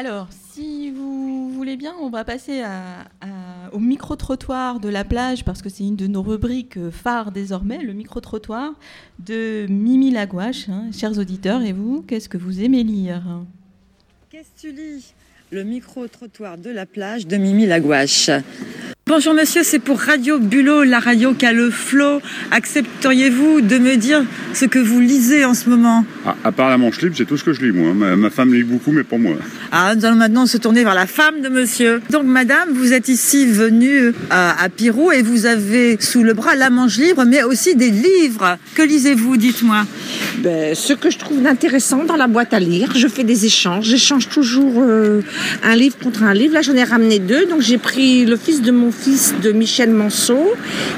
Alors, si vous voulez bien, on va passer au micro-trottoir de la plage, parce que c'est une de nos rubriques phares désormais, le micro-trottoir de Mimi Lagouache. Hein. chers auditeurs, et vous, qu'est-ce que vous aimez lire? Qu'est-ce que tu lis? Le micro-trottoir de la plage de Mimi Lagouache. Bonjour monsieur, c'est pour Radio Bulot, la radio qui a le flot. Accepteriez-vous de me dire ce que vous lisez en ce moment? Ah, À part la manche libre, c'est tout ce que je lis moi. Ma, femme lit beaucoup, mais pas moi. Ah, nous allons maintenant se tourner vers la femme de monsieur. Donc madame, vous êtes ici venue à, à Pirou et vous avez sous le bras la manche libre, mais aussi des livres. Que lisez-vous, dites-moi? Ben, Ce que je trouve intéressant dans la boîte à lire. Je fais des échanges. J'échange toujours euh, un livre contre un livre. Là, j'en ai ramené deux. Donc j'ai pris Le fils de mon fils de Michel Manceau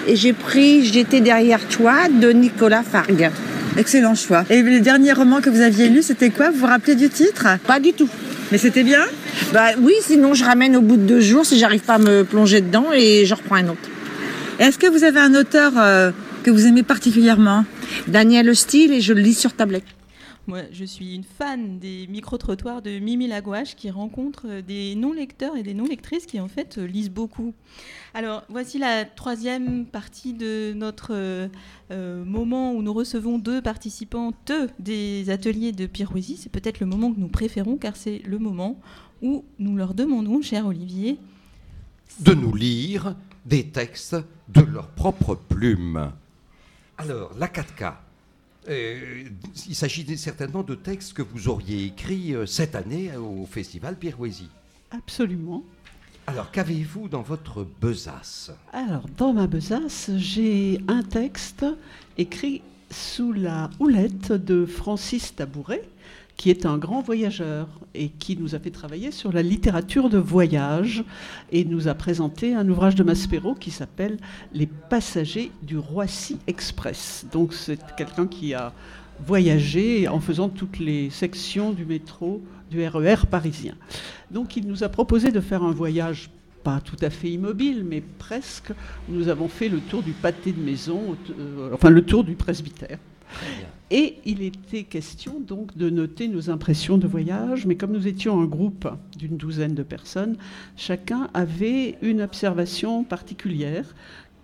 et j'ai pris J'étais derrière toi de Nicolas Fargue. Excellent choix. Et le dernier roman que vous aviez lu, c'était quoi? Vous vous rappelez du titre? Pas du tout. Mais c'était bien? Bah oui, sinon je ramène au bout de deux jours si j'arrive pas à me plonger dedans et je reprends un autre. Est-ce que vous avez un auteur euh, que vous aimez particulièrement? Daniel Steele et je le lis sur tablette. Moi, je suis une fan des micro-trottoirs de Mimi Lagouache qui rencontre euh, des non-lecteurs et des non-lectrices qui, en fait, euh, lisent beaucoup. Alors, voici la troisième partie de notre euh, moment où nous recevons deux participantes des ateliers de Pirouésie. C'est peut-être le moment que nous préférons car c'est le moment où nous leur demandons, cher Olivier, de nous lire des textes de leur propre plume. Alors, la 4K. Euh, il s'agit certainement de textes que vous auriez écrits euh, cette année au Festival Pirouésie. Absolument. Alors, qu'avez-vous dans votre besace? Alors, dans ma besace, j'ai un texte écrit sous la houlette de Francis Tabouret, qui est un grand voyageur et qui nous a fait travailler sur la littérature de voyage et nous a présenté un ouvrage de Maspero qui s'appelle Les passagers du Roissy Express. Donc c'est quelqu'un qui a voyagé en faisant toutes les sections du métro du RER e parisien. Donc il nous a proposé de faire un voyage pas tout à fait immobile, mais presque. Nous avons fait le tour du pâté de maison, euh, enfin le tour du presbytère. Et il était question donc de noter nos impressions de voyage, mais comme nous étions un groupe d'une douzaine de personnes, chacun avait une observation particulière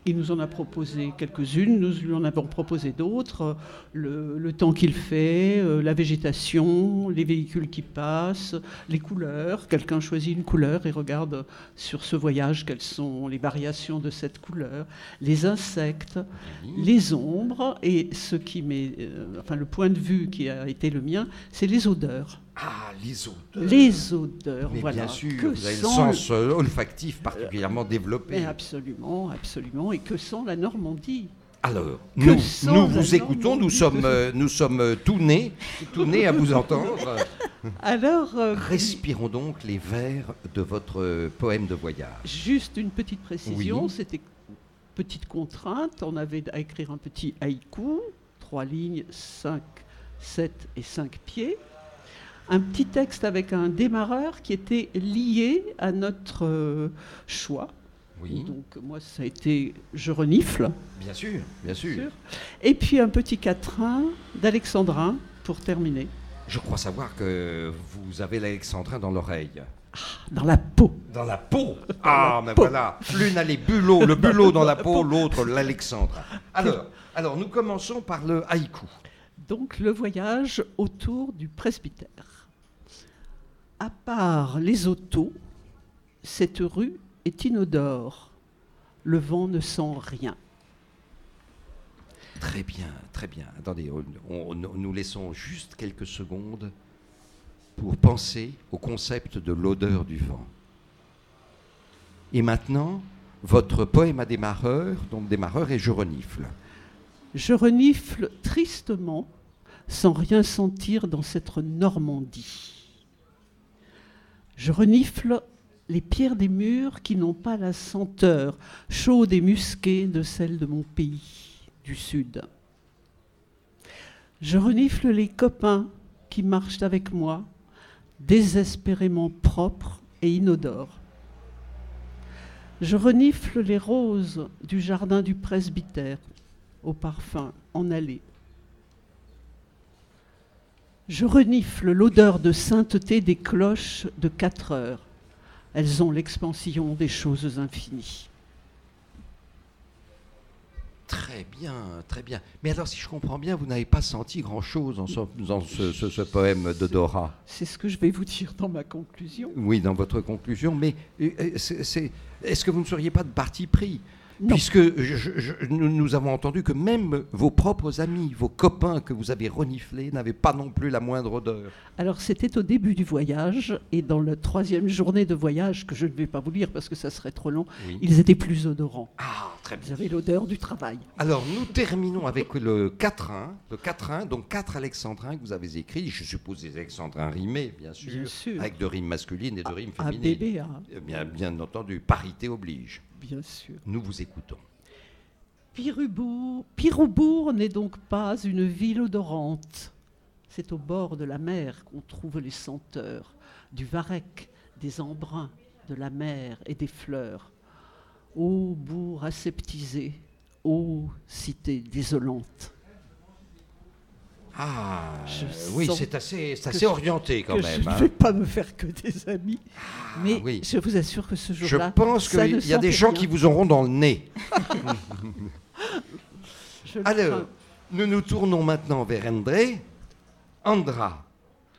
il nous en a proposé quelques-unes, nous lui en avons proposé d'autres. Le, temps qu'il fait, euh, la végétation, les véhicules qui passent, les couleurs. Quelqu'un choisit une couleur et regarde sur ce voyage quelles sont les variations de cette couleur, les insectes, les ombres. Et ce qui met, euh, enfin, le point de vue qui a été le mien, c'est les odeurs. Ah, les odeurs. Les odeurs, Mais voilà. Bien sûr, vous avez le sens euh, olfactif particulièrement développé. absolument, absolument. Et que sent la Normandie? Alors, nous, nous vous écoutons, nous sommes, euh, nous sommes euh, tout nés, tout nés à vous entendre. Alors, respirons donc les vers de votre poème de voyage. Juste une petite précision, c'était petite contrainte, on avait à écrire un petit haïku, trois lignes, cinq, sept et cinq pieds un petit texte avec un démarreur qui était lié à notre euh, choix. Oui. Donc moi, ça a été Je renifle. Bien sûr, bien sûr. Et puis un petit quatrain d'Alexandrin pour terminer. Je crois savoir que vous avez l'alexandrin dans l'oreille. Ah, dans la peau. Dans la peau Ah, mais voilà. L'une a les bulots, le bulot dans la peau, l'autre l'alexandrin. Alors, alors, nous commençons par le haïku. Donc, le voyage autour du presbytère à part les autos, cette rue est inodore. Le vent ne sent rien. Très bien, très bien. Attendez, nous laissons juste quelques secondes pour penser au concept de l'odeur du vent. Et maintenant, votre poème à démarreur, donc démarreur et je renifle. Je renifle tristement, sans rien sentir dans cette Normandie. Je renifle les pierres des murs qui n'ont pas la senteur chaude et musquée de celle de mon pays du Sud. Je renifle les copains qui marchent avec moi, désespérément propres et inodores. Je renifle les roses du jardin du presbytère, au parfum en allée. Je renifle l'odeur de sainteté des cloches de quatre heures. Elles ont l'expansion des choses infinies. Très bien, très bien. Mais alors, si je comprends bien, vous n'avez pas senti grand-chose dans, ce, dans ce- ce- ce poème de Dora. C'est ce que je vais vous dire dans ma conclusion. Oui, dans votre conclusion. Mais euh, euh, est-ce que vous ne seriez pas de parti pris? Non. Puisque je- je- nous, avons entendu que même vos propres amis, vos copains que vous avez reniflés, n'avaient pas non plus la moindre odeur. Alors c'était au début du voyage et dans la troisième journée de voyage, que je ne vais pas vous lire parce que ça serait trop long, Oui. ils étaient plus odorants. Ah, très Ils avaient l'odeur du travail. Alors, nous terminons avec le quatrain, le quatrain, donc quatre alexandrins que vous avez écrits. Je suppose des alexandrins rimés, bien sûr, Bien sûr. avec de rimes masculines et de rimes À féminines. bébé, à- Eh Bien, bien entendu, parité oblige. Bien sûr. Nous vous écoutons. Piroubourg n'est donc pas une ville odorante. C'est au bord de la mer qu'on trouve les senteurs du varech, des embruns, de la mer et des fleurs. Ô bourg aseptisé, ô cité désolante. Ah, Je oui, c'est assez, je- orienté quand que même. je hein. ne vais pas me faire que des amis. Mais oui. je vous assure que ce Je jour-là, pense ça qu'il y a des gens qui vous auront dans le nez. Je Alors, nous nous tournons maintenant vers André. Andra.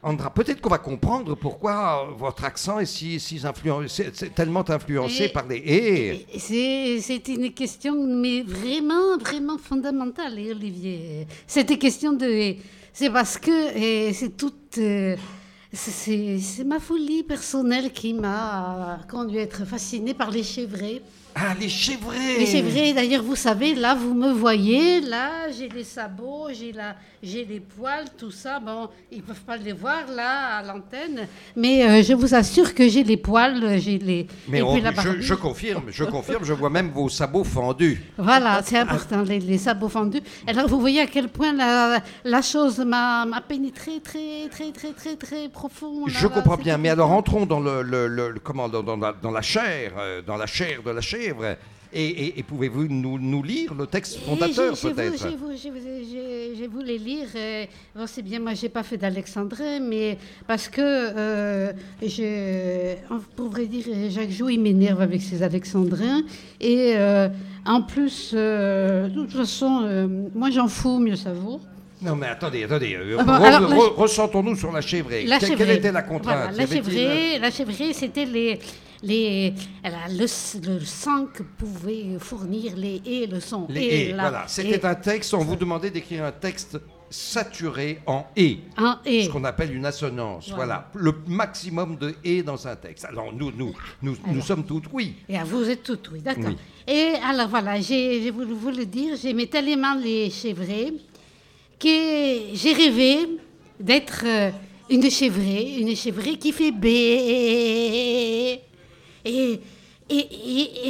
Andra, peut-être qu'on va comprendre pourquoi euh, votre accent est si, influen- tellement influencé Et- par les et. C'est une question, mais vraiment, vraiment fondamentale, hein, Olivier. Cette question de. C'est parce que c'est toute. euh, c'est ma folie personnelle qui m'a conduit à être fascinée par les chevrets. Ah, les chevrets Les chevrets, d'ailleurs, vous savez, là, vous me voyez, là, j'ai les sabots, j'ai la, j'ai les poils, tout ça. Bon, ils peuvent pas les voir là à l'antenne, mais euh, je vous assure que j'ai les poils, j'ai les. Mais et on- puis la je, je confirme, je confirme, je vois même vos sabots fendus. Voilà, c'est important, les, les sabots fendus. Alors, vous voyez à quel point la, la chose m'a m'a pénétré très, très, très, très, très profond. là, Je comprends bien, mais alors entrons dans le, le- le- le- comment dans, dans la, dans la chair, euh, dans la chair de la Et, et- et pouvez-vous nous, nous lire le texte fondateur peut-être? voulu- j'ai- J'ai voulu lire. euh, bon, c'est bien, moi, j'ai pas fait d'alexandrin, mais parce que euh, je, on pourrait dire, Jacques Jou, il m'énerve avec ses alexandrins. Et euh, en plus, euh, de toute façon, moi, j'en fous, mieux ça vaut. Non mais attendez, attendez, Ah bon, re- re- ressentons-nous sur la chevrée. La Que- Quelle était la contrainte? Voilà, la chevrée, la c'était les, les, le, le sang que pouvaient fournir les et le son. Les et et, la- voilà. C'était un texte, on vous demandait d'écrire un texte saturé en et, un et. ce qu'on appelle une assonance. Voilà. Voilà. le maximum de et dans un texte. Alors nous, nous, nous, nous sommes toutes oui. Et vous êtes toutes, oui, d'accord. Oui. Et alors voilà, j'ai voulu vous le dire, j'aimais tellement les chevrets que j'ai rêvé d'être euh, une chevrée, une chevrée qui fait B. Et,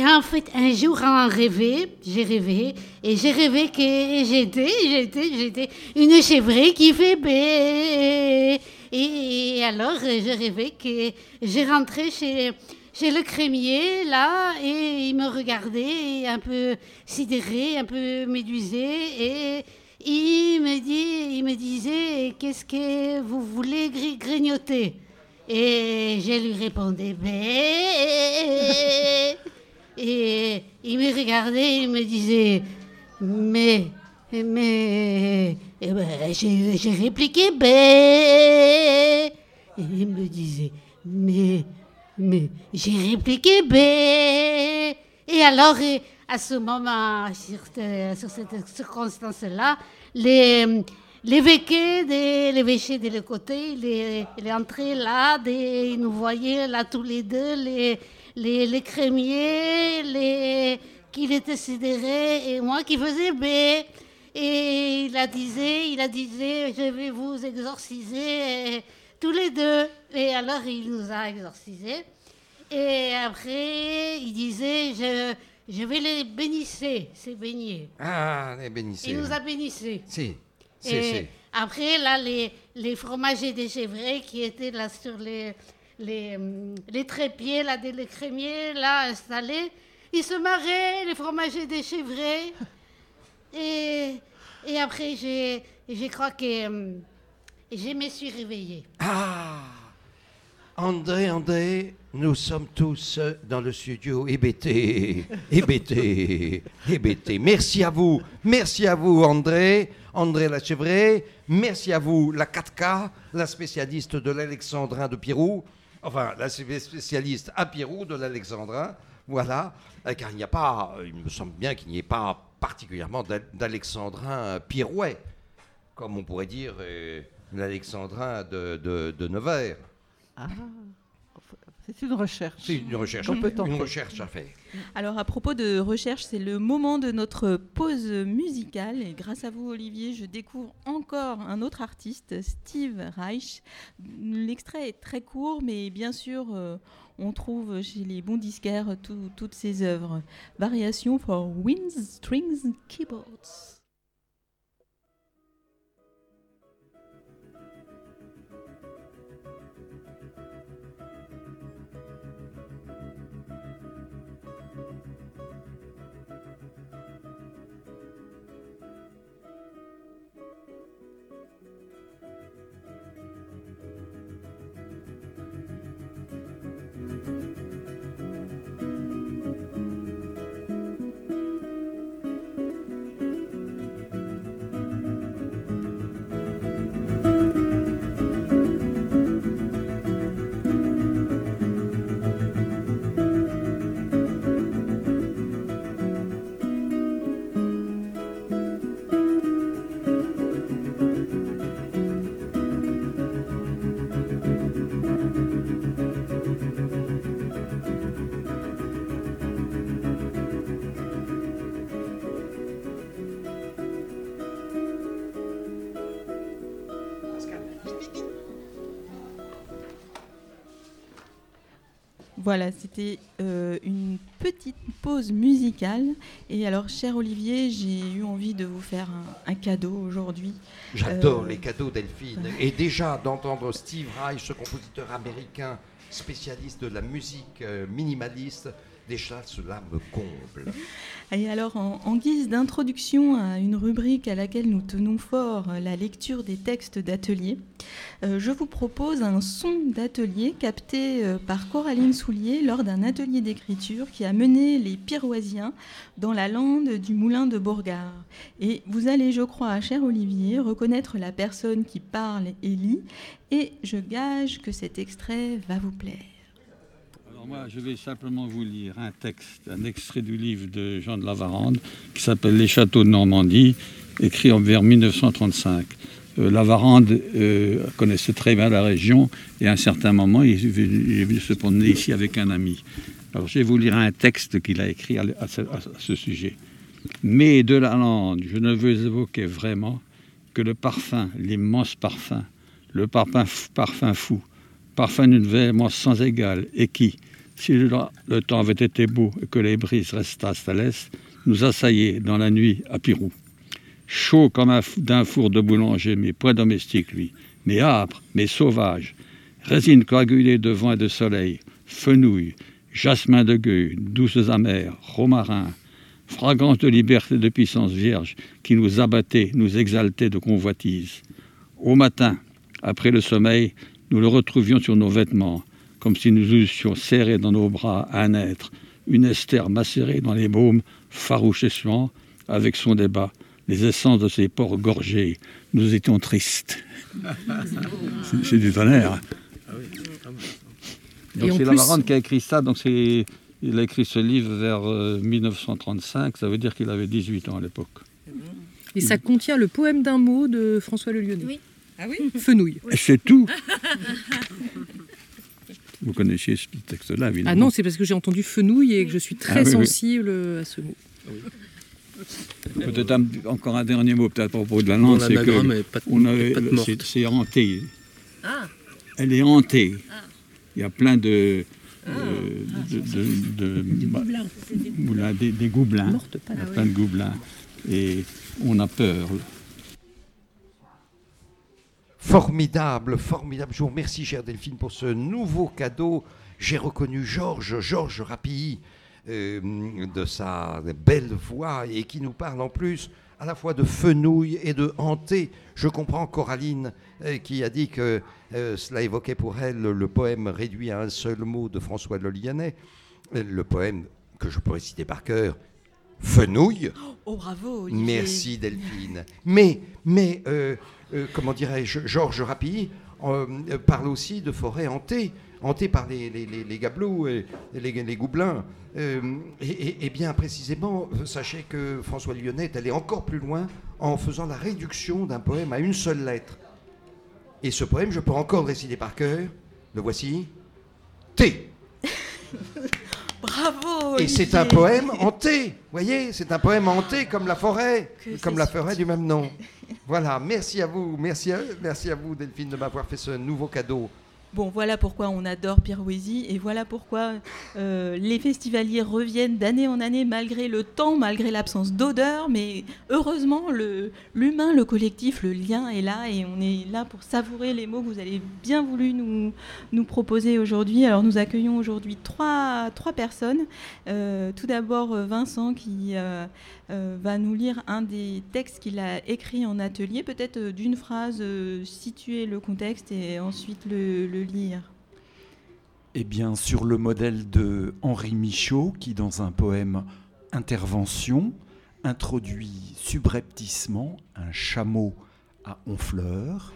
en fait, un jour, en rêvé, j'ai rêvé, et j'ai rêvé que j'étais, j'étais, j'étais une chevrée qui fait B. Et, alors, j'ai rêvé que j'ai rentré chez, chez le crémier, là, et il me regardait, un peu sidéré, un peu médusé, et il me, dit, il me disait, qu'est-ce que vous voulez gri- grignoter? Et je lui répondais, bé. Et il me regardait, il me disait, mais, mais, eh ben, j'ai répliqué, bé. Et il me disait, mais, mais, j'ai répliqué, bé. Et alors, et à ce moment, sur cette circonstance-là, les, l'évêché de l'évêché de le côté, il est, il est entré là, il nous voyait là tous les deux, les, les, les crémiers, les, qu'il était sidéré et moi qui faisais B. Et il a disait, il a disait, je vais vous exorciser tous les deux. Et alors il nous a exorcisés. Et après, il disait, je, je vais les bénisser, c'est baigner. Ah, les bénissez. Il nous a bénissés. Si, si, Et si. après, là, les, les fromagers des chevrets qui étaient là sur les, les, hum, les trépieds, là, des les crémiers, là, installés, ils se marraient, les fromagers des chevrets. Et, et après, j'ai, je crois que hum, je me suis réveillée. Ah André, André, nous sommes tous dans le studio hébété, hébété, hébété. Merci à vous, merci à vous André, André Lachevray, merci à vous la 4K, la spécialiste de l'alexandrin de Pirou, enfin la spécialiste à Pirou de l'alexandrin, voilà, car il n'y a pas, il me semble bien qu'il n'y ait pas particulièrement d'al- d'alexandrin pirouet, comme on pourrait dire l'alexandrin de Nevers. Ah, c'est une recherche. C'est une recherche, On peut tenter. une recherche à faire. Alors à propos de recherche, c'est le moment de notre pause musicale et grâce à vous Olivier, je découvre encore un autre artiste, Steve Reich. L'extrait est très court mais bien sûr euh, on trouve chez les bons disquaires tout- toutes ses œuvres. Variation for Winds, Strings, Keyboards. Voilà, c'était euh, une petite pause musicale. Et alors, cher Olivier, j'ai eu envie de vous faire un, un cadeau aujourd'hui. J'adore Euh, les cadeaux Delphine. Et déjà d'entendre Steve Reich, ce compositeur américain spécialiste de la musique euh, minimaliste, déjà cela me comble. Et alors, en, guise d'introduction à une rubrique à laquelle nous tenons fort, euh, la lecture des textes d'atelier, euh, je vous propose un son d'atelier capté euh, par Coraline Soulier lors d'un atelier d'écriture qui a mené les Piroisiens dans la lande du moulin de Bourgard. Et vous allez, je crois, cher Olivier, reconnaître la personne qui parle et lit, et je gage que cet extrait va vous plaire. Je vais simplement vous lire un texte, un extrait du livre de Jean de Lavarande qui s'appelle Les châteaux de Normandie, écrit vers 1935. Euh, Lavarande euh, connaissait très bien la région et à un certain moment, il est venu, se promener ici avec un ami. Alors je vais vous lire un texte qu'il a écrit à, ce, sujet. Mais de la lande, je ne veux évoquer vraiment que le parfum, l'immense parfum, le parfum fou, parfum d'une véhémence sans égale, et qui, si le, temps avait été beau et que les brises restassent à l'est, nous assaillait dans la nuit à Pirou. Chaud comme d'un four de boulanger, mais point domestique, lui, mais âpre, mais sauvage, résine coagulée de vent et de soleil, fenouil, jasmin de gueuille, douces amères, romarin, fragrance de liberté et de puissance vierge qui nous abattait, nous exaltait de convoitise. Au matin, après le sommeil, nous le retrouvions sur nos vêtements, comme si nous eussions serré dans nos bras un être, une Esther macérée dans les baumes, farouche et suant, avec son débat, les essences de ses pores gorgés. Nous étions tristes. C'est- du tonnerre. Et Donc c'est Lamarande qui a écrit ça. Donc c'est, il a écrit ce livre vers euh, 1935. Ça veut dire qu'il avait 18 ans à l'époque. Et ça contient le poème d'un mot de François Le Lyonnais. Oui. Ah oui Fenouil. C'est tout. Vous connaissiez ce texte-là, évidemment. Ah non, c'est parce que j'ai entendu fenouil et que je suis très Ah oui, oui. sensible à ce mot. Peut-être un- encore un dernier mot, peut-être à propos de la langue, Bon, c'est que on avait- c'est, c'est hanté. Ah. Elle est hantée. Il y a plein de, Ah. de, de- de- moulins, des, des goublins. Il y a plein de goublins. Et on a peur. Formidable, formidable. Je vous remercie, chère Delphine, pour ce nouveau cadeau. J'ai reconnu Georges, Georges Rapilly, euh, de sa belle voix et qui nous parle en plus à la fois de fenouil et de hanté. Je comprends Coraline euh, qui a dit que euh, cela évoquait pour elle le poème réduit à un seul mot de François Lolianet, le poème que je pourrais citer par cœur, Fenouil. Oh bravo. Merci Delphine. Mais, mais comment dirais-je, Georges Rapilly parle aussi de forêt hantée hanté par les, les, les, les et les, goublins. Euh, et, bien précisément, sachez que François Lyonnais est allé encore plus loin en faisant la réduction d'un poème à une seule lettre. Et ce poème, je peux encore le réciter par cœur. Le voici. T. Bravo. Et c'est un poème hanté. Voyez, c'est un poème hanté comme la forêt, comme la forêt du même nom. Voilà. Merci à vous, merci à, merci à vous, Delphine, de m'avoir fait ce nouveau cadeau. Bon, voilà pourquoi on adore Pirouésie et voilà pourquoi euh, les festivaliers reviennent d'année en année malgré le temps, malgré l'absence d'odeur. Mais heureusement, l'humain, le, collectif, le lien est là et on est là pour savourer les mots que vous avez bien voulu nous, proposer aujourd'hui. Alors, nous accueillons aujourd'hui trois, trois personnes. Euh, tout d'abord, Vincent qui euh, va nous lire un des textes qu'il a écrit en atelier, peut-être d'une phrase, situer le contexte et ensuite le lire Eh bien, sur le modèle de Henri Michaud, qui, dans un poème Intervention, introduit subrepticement un chameau à Honfleur.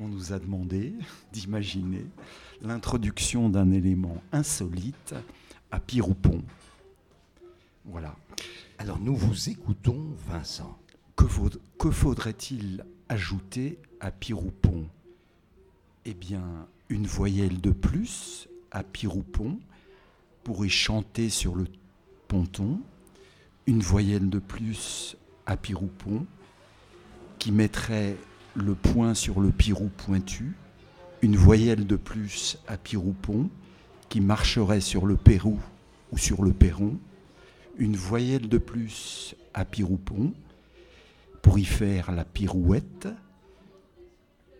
On nous a demandé d'imaginer l'introduction d'un élément insolite à Piroupon. Voilà. Alors nous vous écoutons, Vincent. Que, faudrait-il ajouter à Piroupon? Eh bien, une voyelle de plus à Piroupon pour y chanter sur le ponton, une voyelle de plus à Piroupon qui mettrait le point sur le pirou pointu, une voyelle de plus à Piroupon qui marcherait sur le Pérou ou sur le perron, une voyelle de plus à Piroupon pour y faire la pirouette,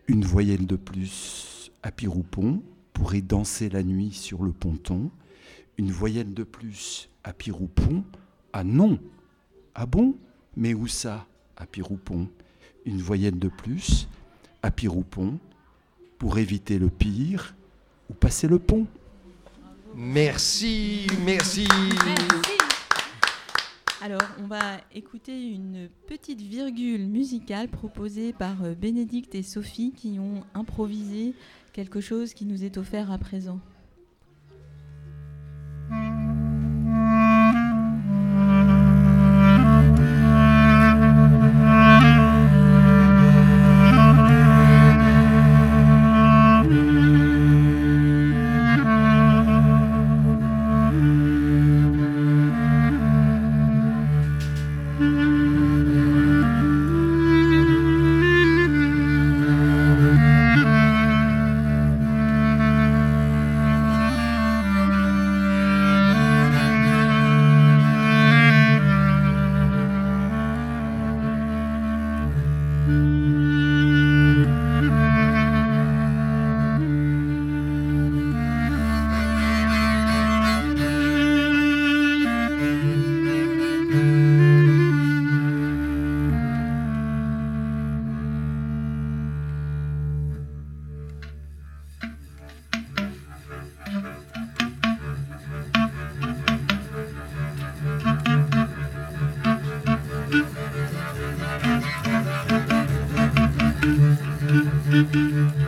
une voyelle de plus à Piroupon pourrait danser la nuit sur le ponton. Une voyelle de plus à Piroupon. Ah non Ah bon? Mais où ça? À Piroupon. Une voyelle de plus à Piroupon pour éviter le pire ou passer le pont. Merci, merci. merci. Alors, on va écouter une petite virgule musicale proposée par euh, Bénédicte et Sophie qui ont improvisé quelque chose qui nous est offert à présent. Mm-hmm.